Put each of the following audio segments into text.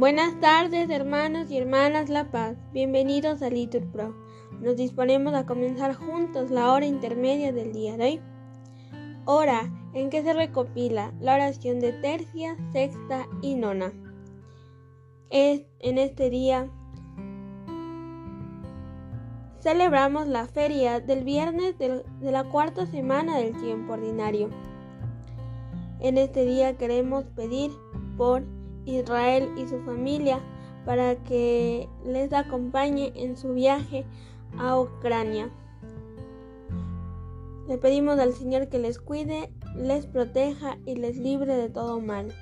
Buenas tardes, hermanos y hermanas La Paz. Bienvenidos a Litur Pro. Nos disponemos a comenzar juntos la hora intermedia del día de hoy. Hora en que se recopila la oración de tercia, sexta y nona. Es, en este día celebramos la feria del viernes de la cuarta semana del tiempo ordinario. En este día queremos pedir por Israel y su familia para que les acompañe en su viaje a Ucrania. Le pedimos al Señor que les cuide, les proteja y les libre de todo mal.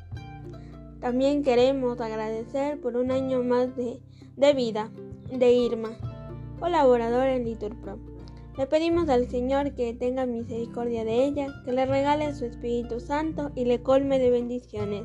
También queremos agradecer por un año más de, vida de Irma, colaboradora en LiturPro. Le pedimos al Señor que tenga misericordia de ella, que le regale su Espíritu Santo y le colme de bendiciones.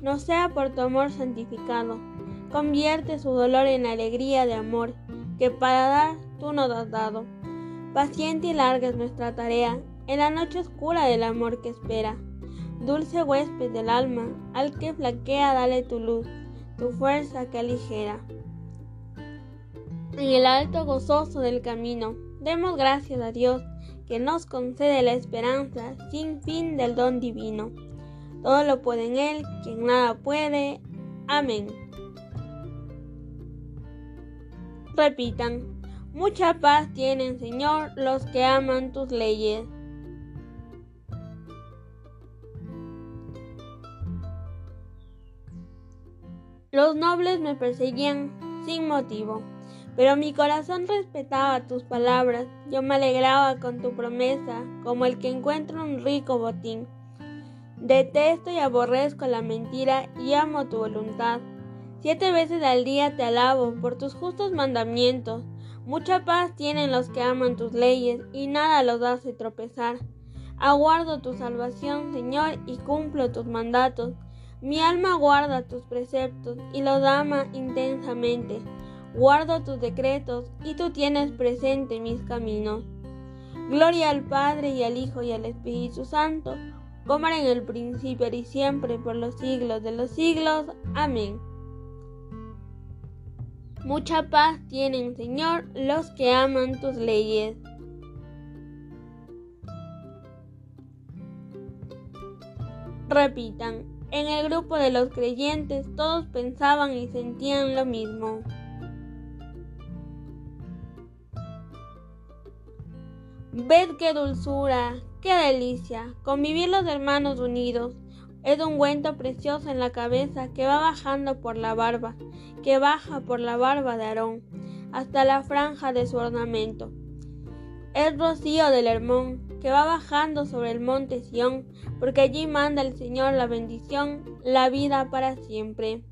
no sea por tu amor santificado. Convierte su dolor en alegría de amor, que para dar tú nos has dado. Paciente y larga es nuestra tarea, en la noche oscura del amor que espera. Dulce huésped del alma, al que flaquea dale tu luz, tu fuerza que aligera. En el alto gozoso del camino, demos gracias a Dios, que nos concede la esperanza sin fin del don divino. Todo lo puede en Él, quien nada puede. Amén. Repitan, mucha paz tienen, Señor, los que aman tus leyes. Los nobles me perseguían sin motivo, pero mi corazón respetaba tus palabras. Yo me alegraba con tu promesa, como el que encuentra un rico botín. Detesto y aborrezco la mentira y amo tu voluntad. Siete veces al día te alabo por tus justos mandamientos. Mucha paz tienen los que aman tus leyes y nada los hace tropezar. Aguardo tu salvación, Señor, y cumplo tus mandatos. Mi alma guarda tus preceptos y los ama intensamente. Guardo tus decretos y tú tienes presente mis caminos. Gloria al Padre y al Hijo y al Espíritu Santo como en el principio y siempre por los siglos de los siglos. Amén. Mucha paz tienen, Señor, los que aman tus leyes. Repitan, en el grupo de los creyentes todos pensaban y sentían lo mismo. Ved qué dulzura, ¡Qué delicia! Convivir los hermanos unidos. Es un ungüento precioso en la cabeza que va bajando por la barba, que baja por la barba de Aarón, hasta la franja de su ornamento. Es rocío del Hermón, que va bajando sobre el monte Sión, porque allí manda el Señor la bendición, la vida para siempre.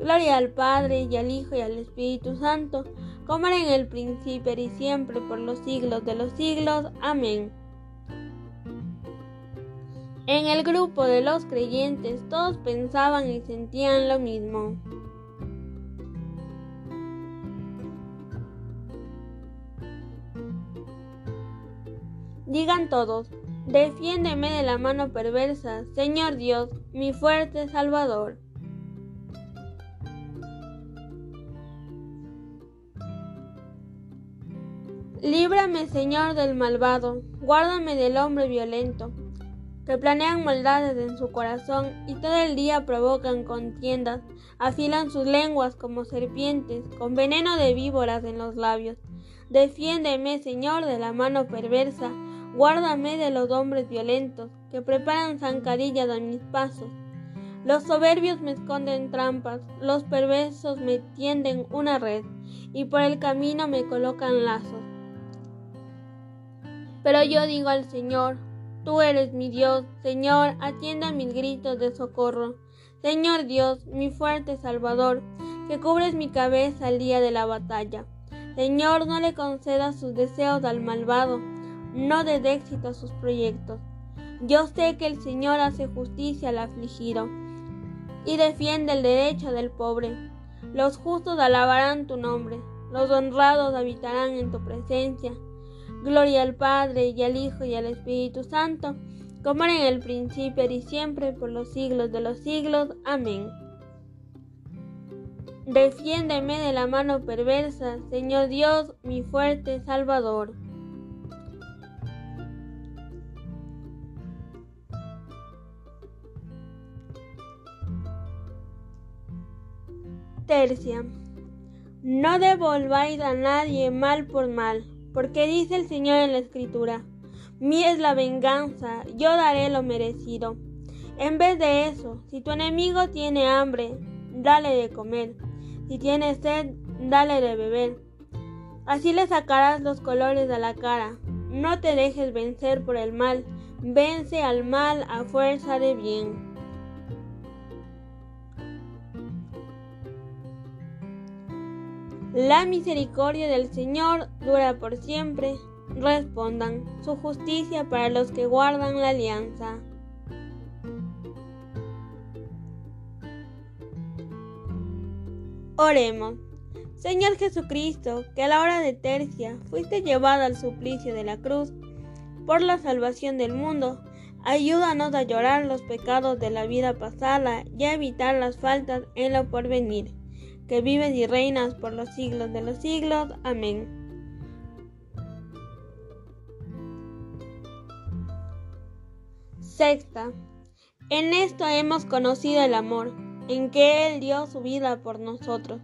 Gloria al Padre y al Hijo y al Espíritu Santo, como era en el principio y siempre por los siglos de los siglos. Amén. En el grupo de los creyentes todos pensaban y sentían lo mismo. Digan todos, defiéndeme de la mano perversa, Señor Dios, mi fuerte Salvador. Líbrame, Señor, del malvado, guárdame del hombre violento que planean maldades en su corazón y todo el día provocan contiendas, afilan sus lenguas como serpientes, con veneno de víboras en los labios. Defiéndeme, Señor, de la mano perversa, guárdame de los hombres violentos, que preparan zancadillas a mis pasos. Los soberbios me esconden trampas, los perversos me tienden una red, y por el camino me colocan lazos. Pero yo digo al Señor, Tú eres mi Dios, Señor, atienda mis gritos de socorro. Señor Dios, mi fuerte Salvador, que cubres mi cabeza el día de la batalla. Señor, no le concedas sus deseos al malvado, no des éxito a sus proyectos. Yo sé que el Señor hace justicia al afligido y defiende el derecho del pobre. Los justos alabarán tu nombre, los honrados habitarán en tu presencia. Gloria al Padre y al Hijo y al Espíritu Santo, como era en el principio y siempre, por los siglos de los siglos. Amén. Defiéndeme de la mano perversa, Señor Dios, mi fuerte Salvador. Tercia. No devolváis a nadie mal por mal, porque dice el Señor en la Escritura, mía es la venganza, yo daré lo merecido. En vez de eso, si tu enemigo tiene hambre, dale de comer, si tiene sed, dale de beber. Así le sacarás los colores de la cara. No te dejes vencer por el mal, vence al mal a fuerza de bien. La misericordia del Señor dura por siempre. Respondan su justicia para los que guardan la alianza. Oremos. Señor Jesucristo, que a la hora de tercia fuiste llevado al suplicio de la cruz por la salvación del mundo, ayúdanos a llorar los pecados de la vida pasada y a evitar las faltas en lo porvenir que vives y reinas por los siglos de los siglos. Amén. Sexta. En esto hemos conocido el amor, en que Él dio su vida por nosotros.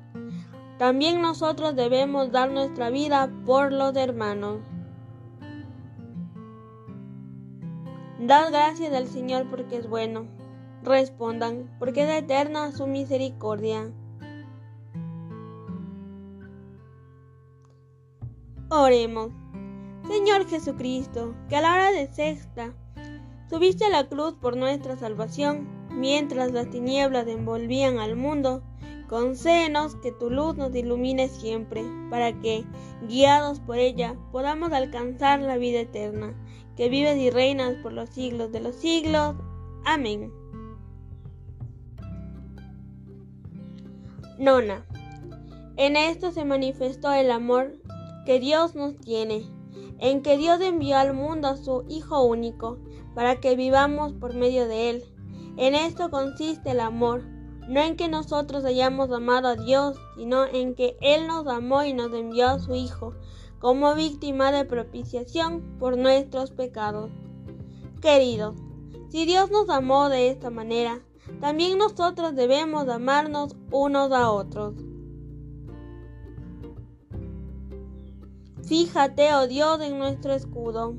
También nosotros debemos dar nuestra vida por los hermanos. Dad gracias al Señor porque es bueno. Respondan, porque es eterna su misericordia. Oremos. Señor Jesucristo, que a la hora de sexta subiste a la cruz por nuestra salvación, mientras las tinieblas envolvían al mundo, concédenos que tu luz nos ilumine siempre, para que, guiados por ella, podamos alcanzar la vida eterna, que vives y reinas por los siglos de los siglos. Amén. Nona. En esto se manifestó el amor que Dios nos tiene, en que Dios envió al mundo a su Hijo único, para que vivamos por medio de Él. En esto consiste el amor, no en que nosotros hayamos amado a Dios, sino en que Él nos amó y nos envió a su Hijo como víctima de propiciación por nuestros pecados. Queridos, si Dios nos amó de esta manera, también nosotros debemos amarnos unos a otros. Fíjate, oh Dios, en nuestro escudo.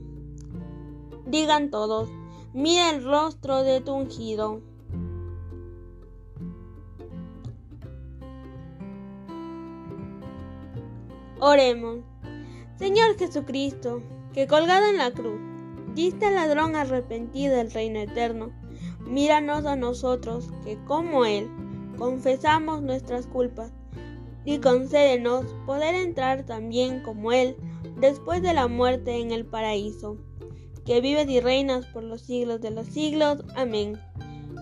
Digan todos, mira el rostro de tu ungido. Oremos. Señor Jesucristo, que colgado en la cruz, diste al ladrón arrepentido del reino eterno, míranos a nosotros, que como Él, confesamos nuestras culpas y concédenos poder entrar también como Él después de la muerte en el paraíso, que vives y reinas por los siglos de los siglos. Amén.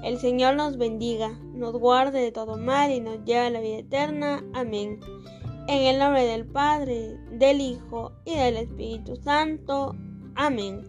El Señor nos bendiga, nos guarde de todo mal y nos lleve a la vida eterna. Amén. En el nombre del Padre, del Hijo y del Espíritu Santo. Amén.